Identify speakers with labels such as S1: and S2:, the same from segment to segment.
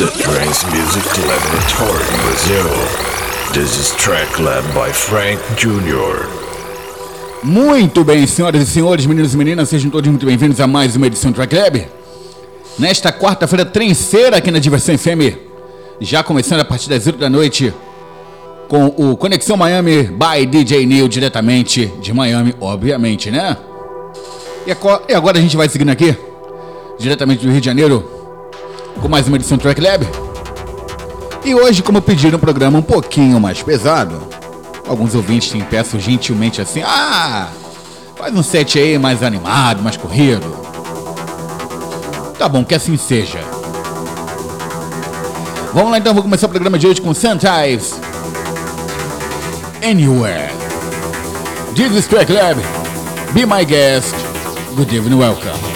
S1: the Trance Music Laboratory Brazil. This is track led by Frank Jr.
S2: Muito bem, senhoras e senhores, meninos e meninas, sejam todos muito bem-vindos a mais uma edição do Track Lab. Nesta quarta-feira, trenceira aqui na Diversão FM, já começando a partir das 8 da noite, com o Conexão Miami by DJ Neil, diretamente de Miami, obviamente, né? E agora a gente vai seguindo aqui, diretamente do Rio de Janeiro, com mais uma edição do Track Lab. E hoje, como pediram um programa um pouquinho mais pesado, alguns ouvintes me peçam gentilmente assim: ah, faz um set aí mais animado, mais corrido. Tá bom, que assim seja. Vamos lá então, vou começar o programa de hoje com Sometimes Anywhere. This is Track Lab. Be my guest. Good evening, welcome.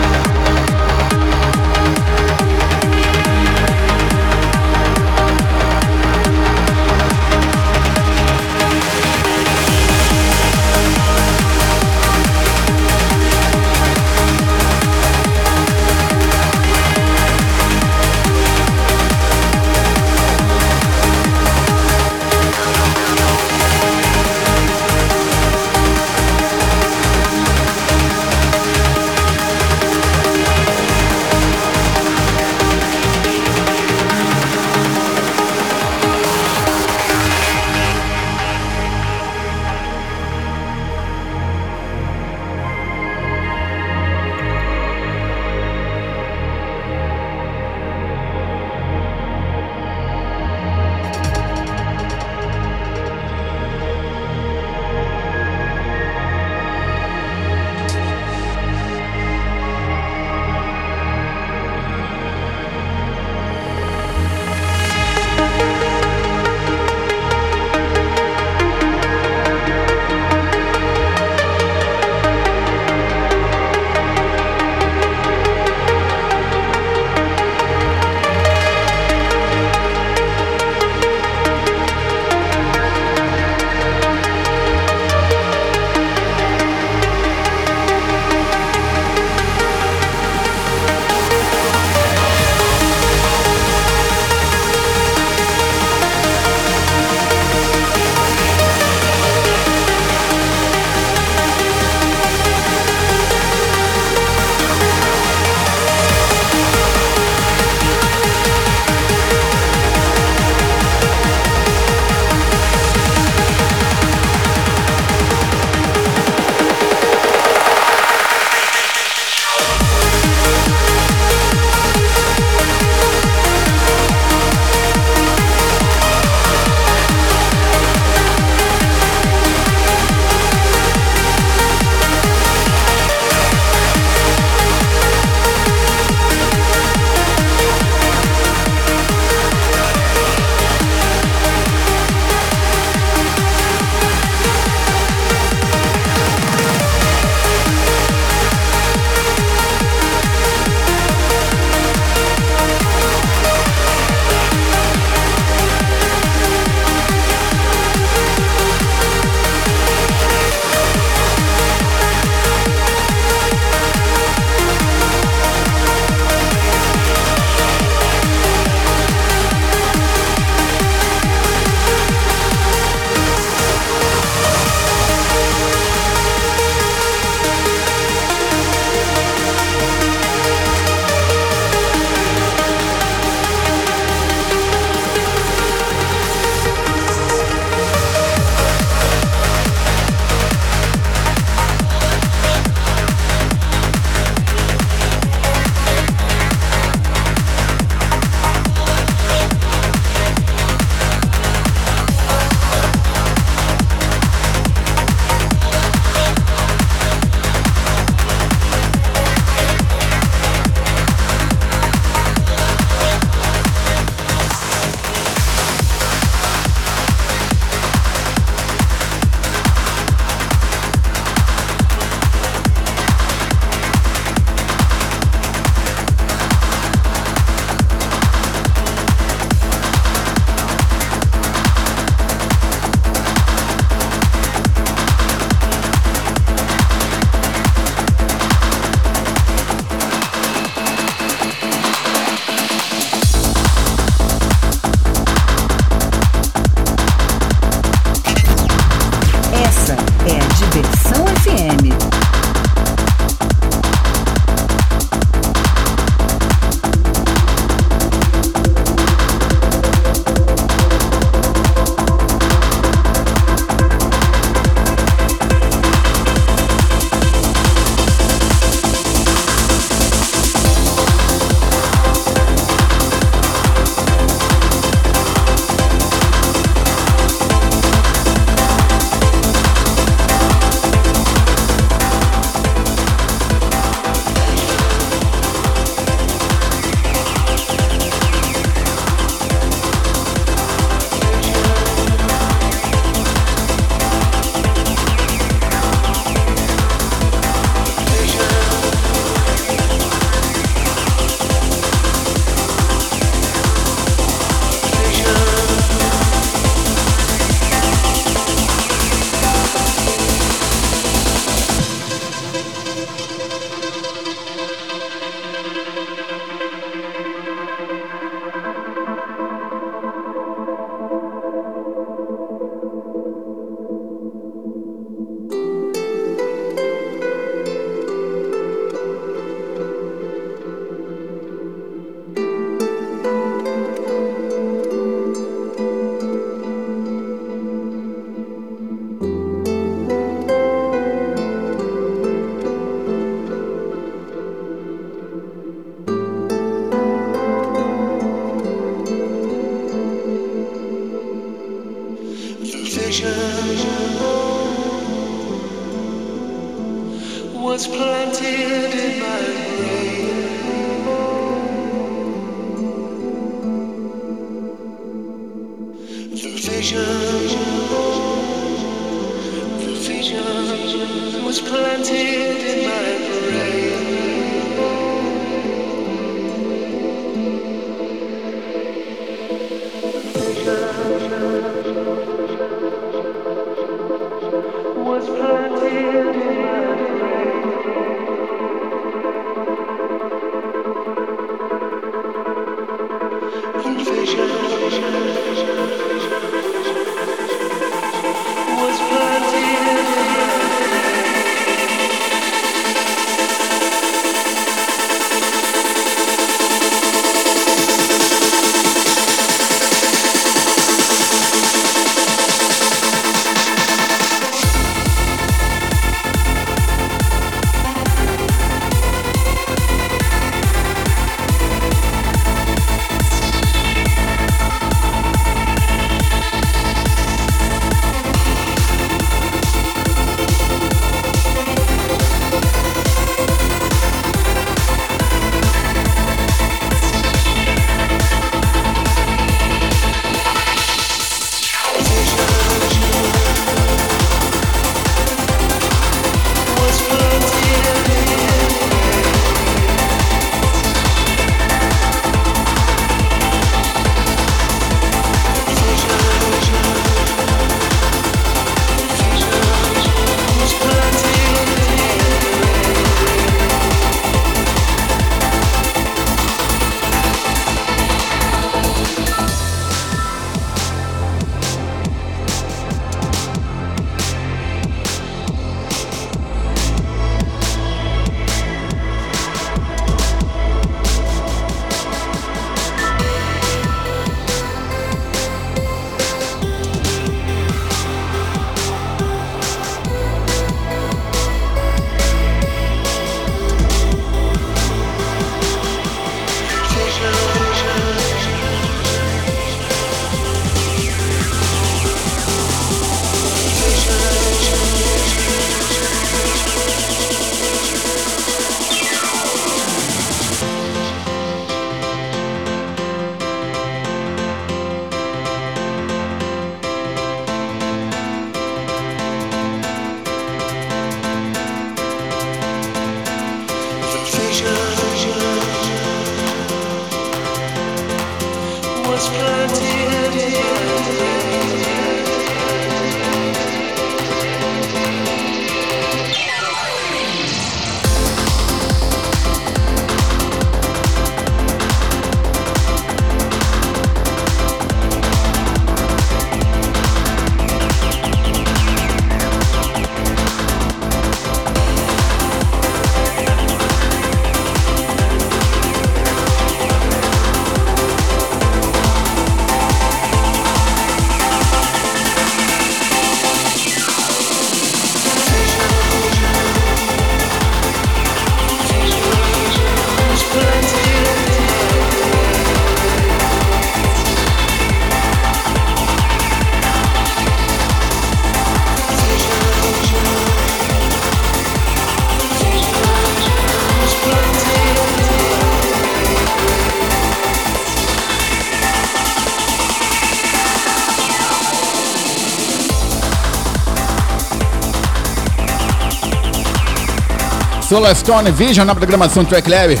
S2: Solar Stone Vision na programação Track Lab.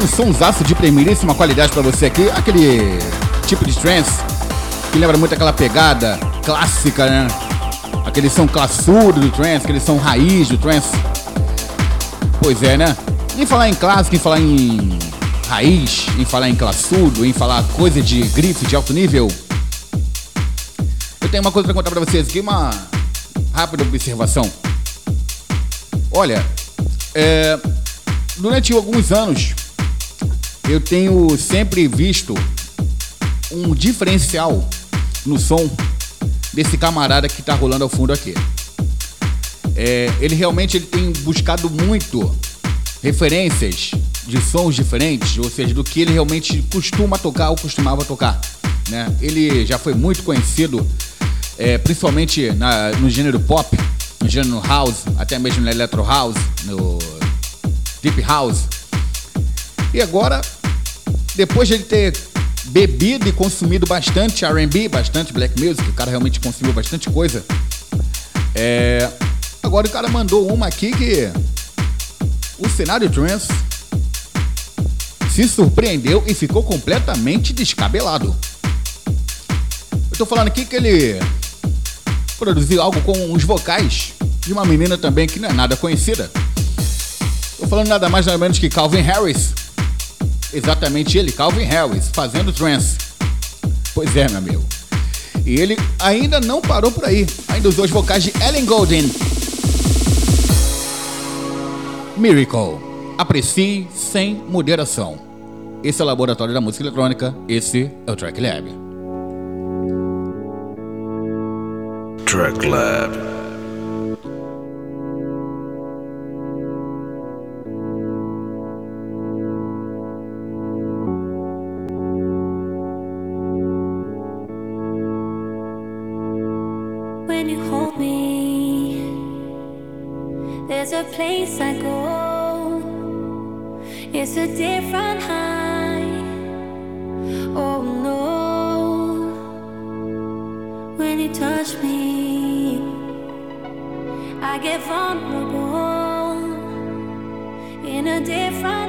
S2: Um sonsaço de primeiríssima qualidade pra você aqui. Aquele tipo de trance que lembra muito aquela pegada clássica, né? Aquele som classudo do trance, aquele som raiz do trance. Pois é, né? Em falar em clássico, em falar em raiz, em falar em classudo, em falar coisa de grife de alto nível. Eu tenho uma coisa pra contar pra vocês aqui, uma rápida observação. Olha, é, durante alguns anos eu tenho sempre visto um diferencial no som desse camarada que tá rolando ao fundo aqui. É, ele realmente ele tem buscado muito referências de sons diferentes, ou seja, do que ele realmente costuma tocar ou costumava tocar. Né? Ele já foi muito conhecido, é, principalmente na- no gênero pop, no house, até mesmo no electro house, no deep house. E agora, depois de ele ter bebido e consumido bastante R&B, bastante black music, o cara realmente consumiu bastante coisa. É, agora o cara mandou uma aqui que o cenário trance se surpreendeu e ficou completamente descabelado. Eu tô falando aqui que ele produziu algo com os vocais de uma menina também que não é nada conhecida. Tô falando nada mais nada menos que Calvin Harris. Exatamente ele, Calvin Harris, fazendo trance. Pois é, meu amigo. E ele ainda não parou por aí. Ainda usou os vocais de Ellen Golden. Miracle. Aprecie sem moderação. Esse é o Laboratório da Música Eletrônica. Esse é o Track Lab.
S3: When you hold me, there's a place I go. It's a different high. Oh no, when you touch me get vulnerable in a different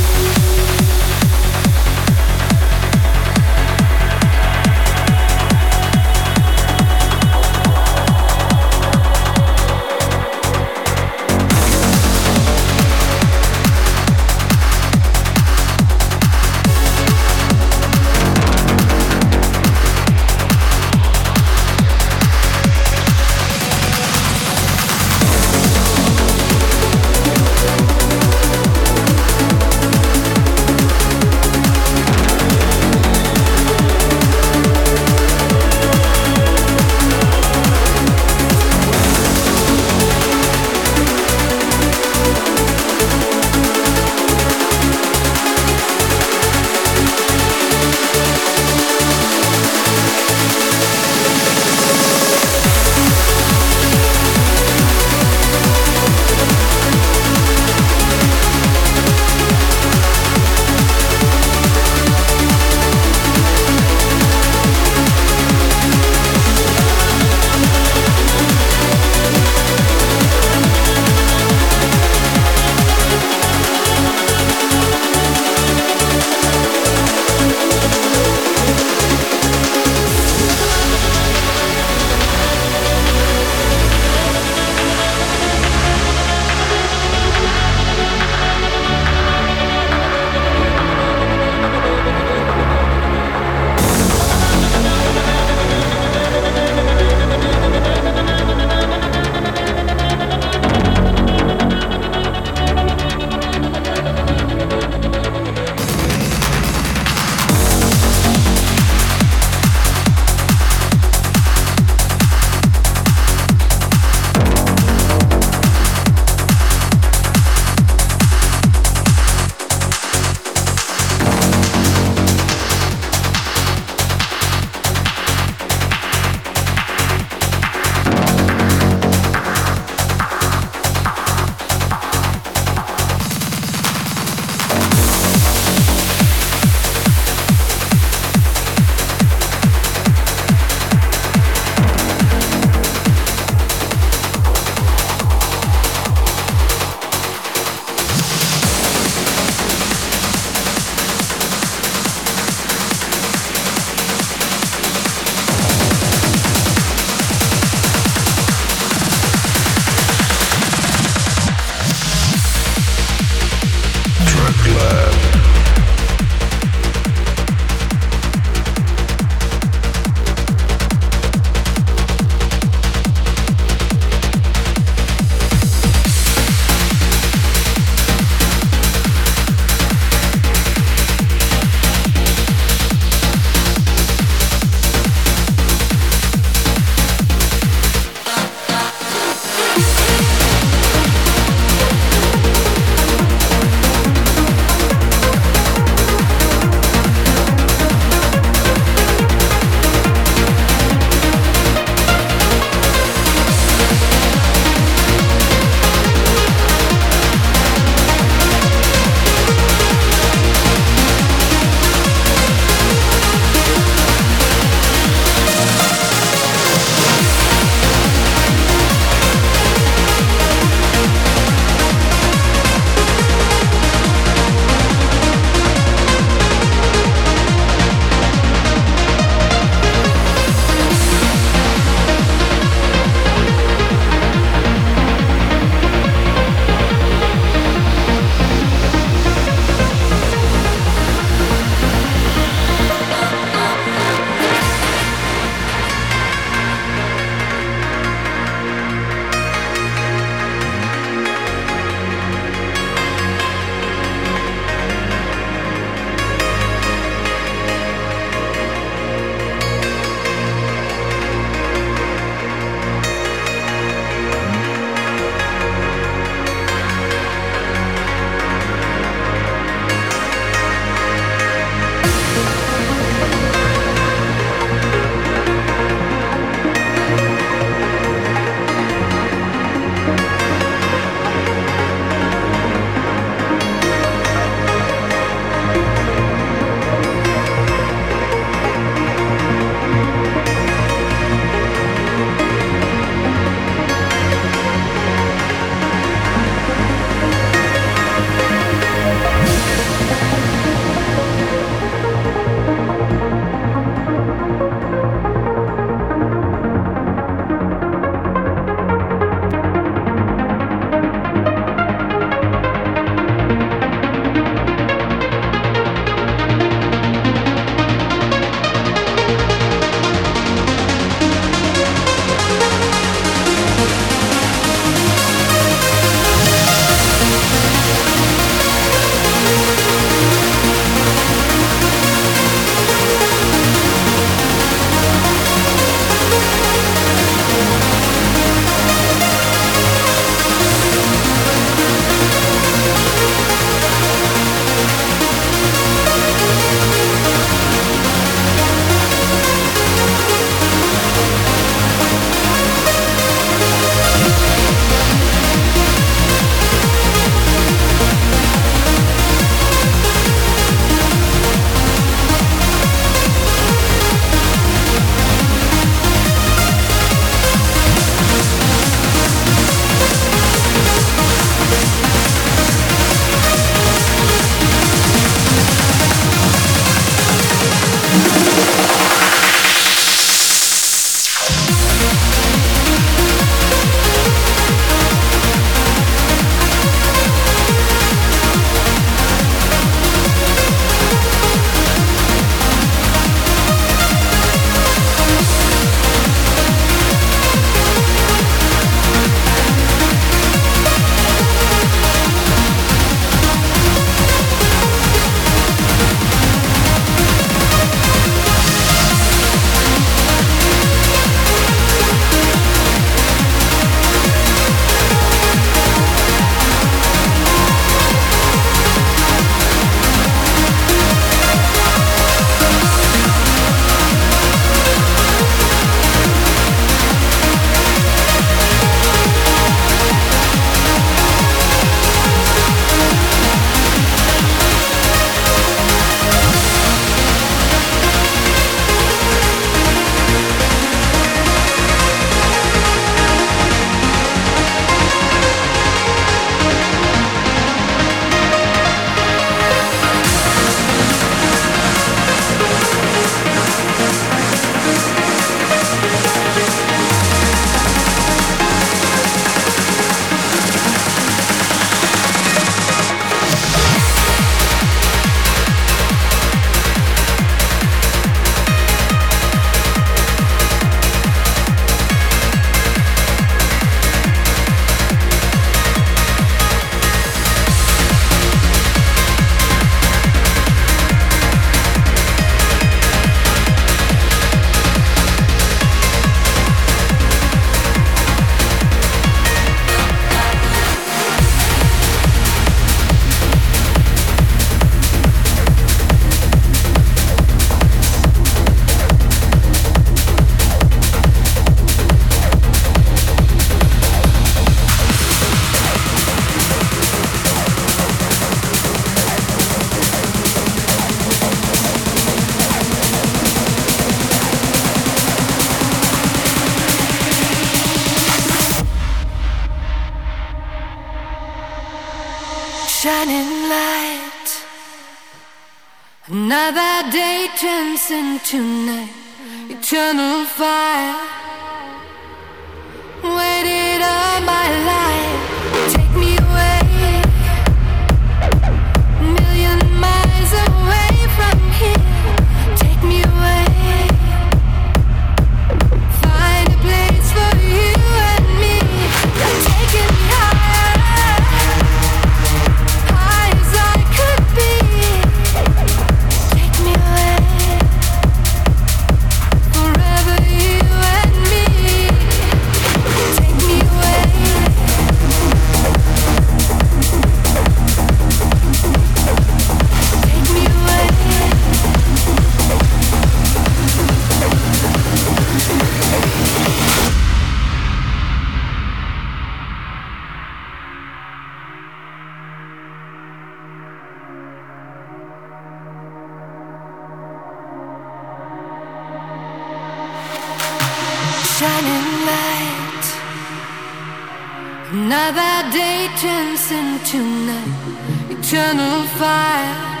S3: Chance in
S4: tonight, eternal fire.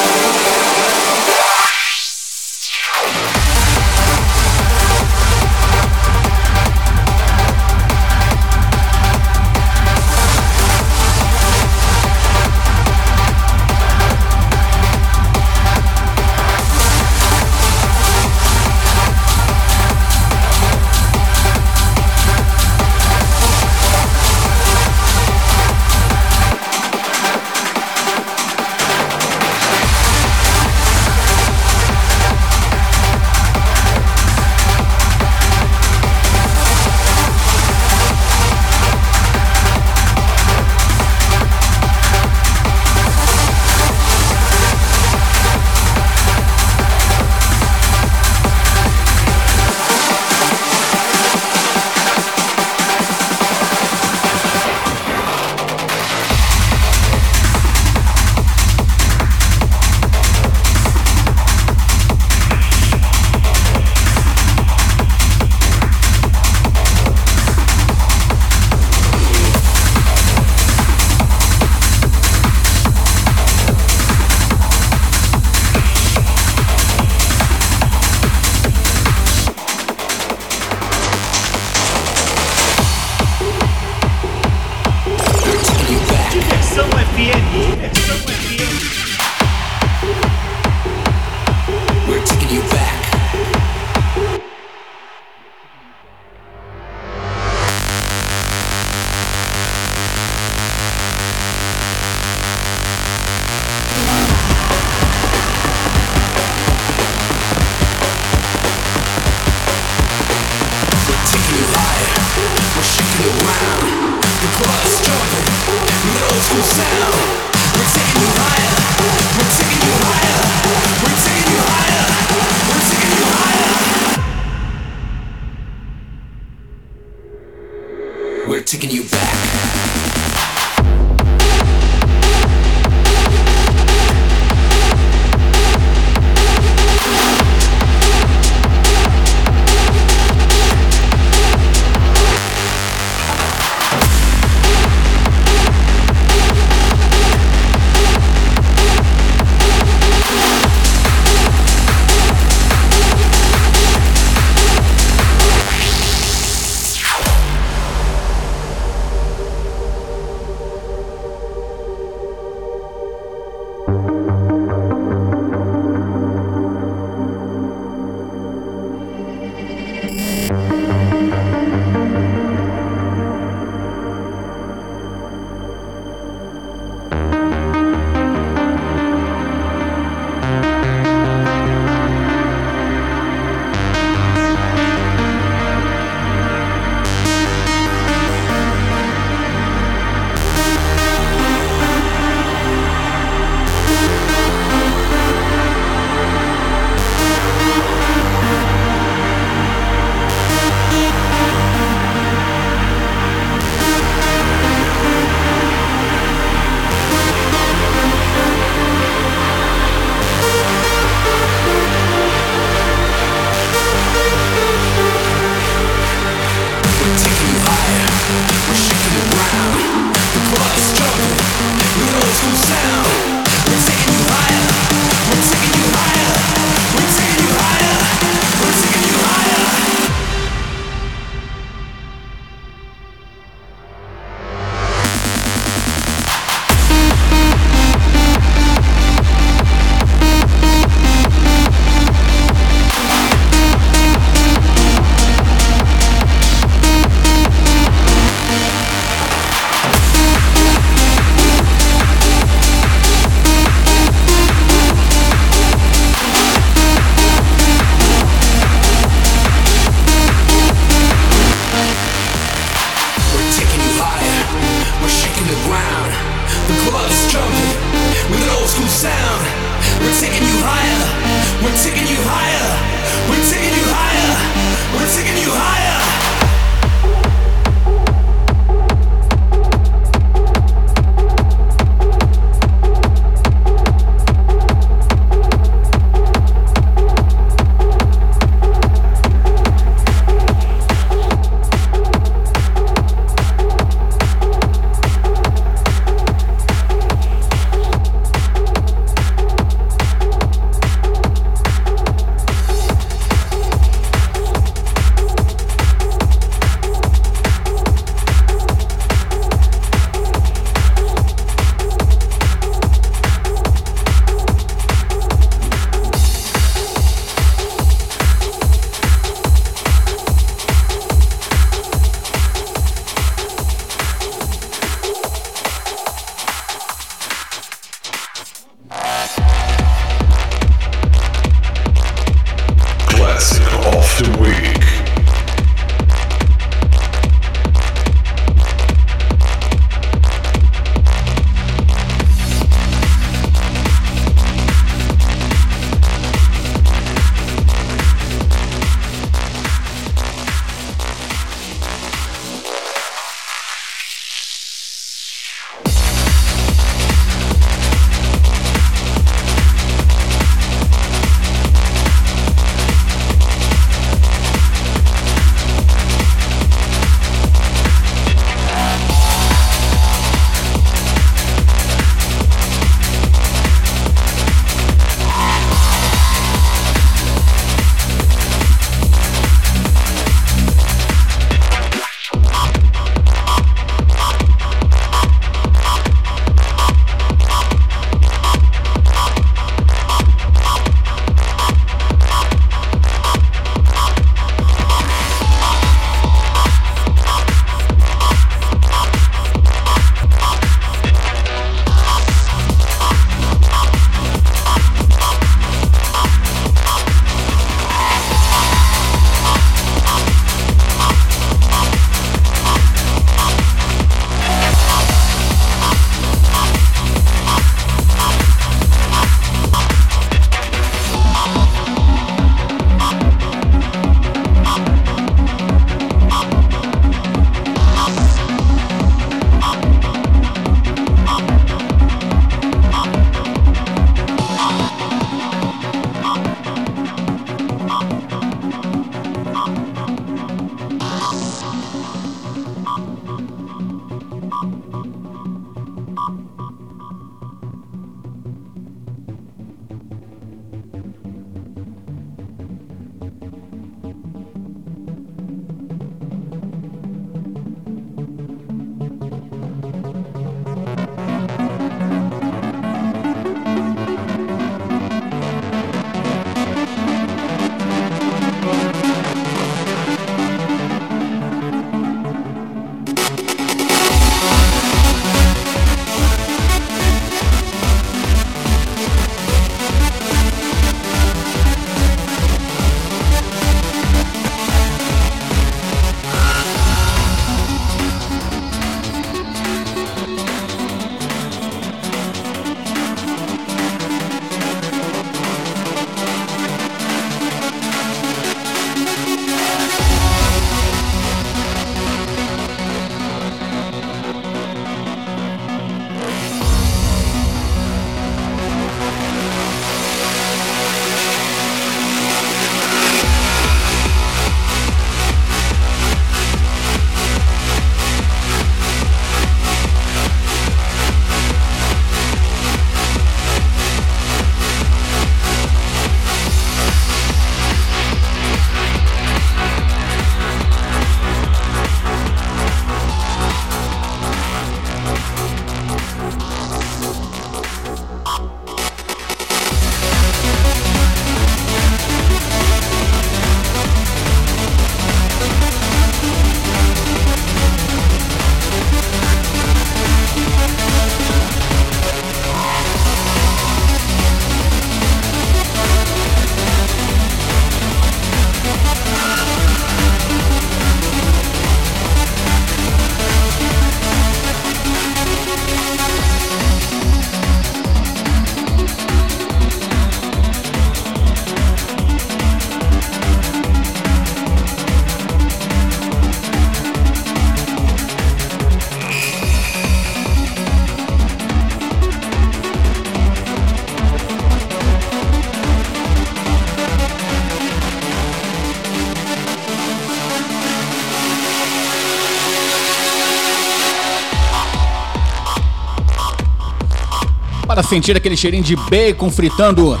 S2: Sentir aquele cheirinho de bacon fritando,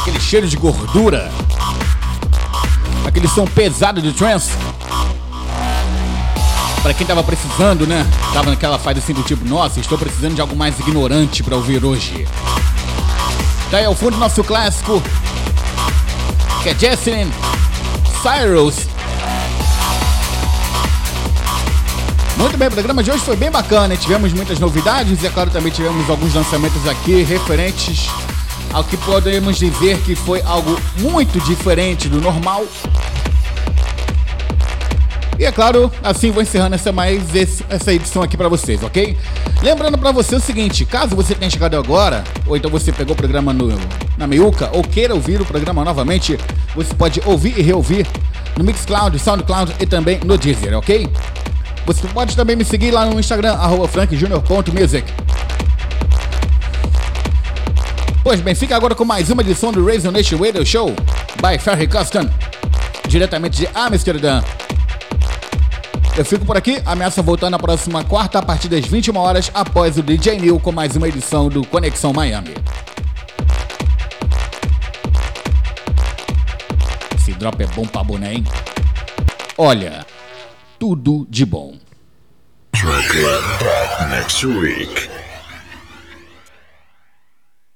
S2: aquele cheiro de gordura, aquele som pesado de trance. Para quem tava precisando, né? Tava naquela fase assim do tipo, nossa, estou precisando de algo mais ignorante para ouvir hoje. Daí ao fundo nosso clássico, que é Jesselyn Cyrus. Muito bem, o programa de hoje foi bem bacana. Tivemos muitas novidades e, é claro, também tivemos alguns lançamentos aqui referentes ao que podemos dizer que foi algo muito diferente do normal. E é claro, assim vou encerrando essa mais esse- essa edição aqui pra vocês, ok? Lembrando pra você o seguinte, caso você tenha chegado agora, ou então você pegou o programa no, na meiuca, ou queira ouvir o programa novamente, você pode ouvir e reouvir no Mixcloud, Soundcloud e também no Deezer, ok? Você pode também me seguir lá no Instagram, frankjunior.music. Pois bem, fica agora com mais uma edição do Razor Nation Radio Show by Ferry Custom, diretamente de Amsterdã. Eu fico por aqui, ameaça voltar na próxima quarta a partir das 21 horas após o DJ Neil com mais uma edição do Conexão Miami. Esse drop é bom pra boné, hein? Olha, tudo de bom.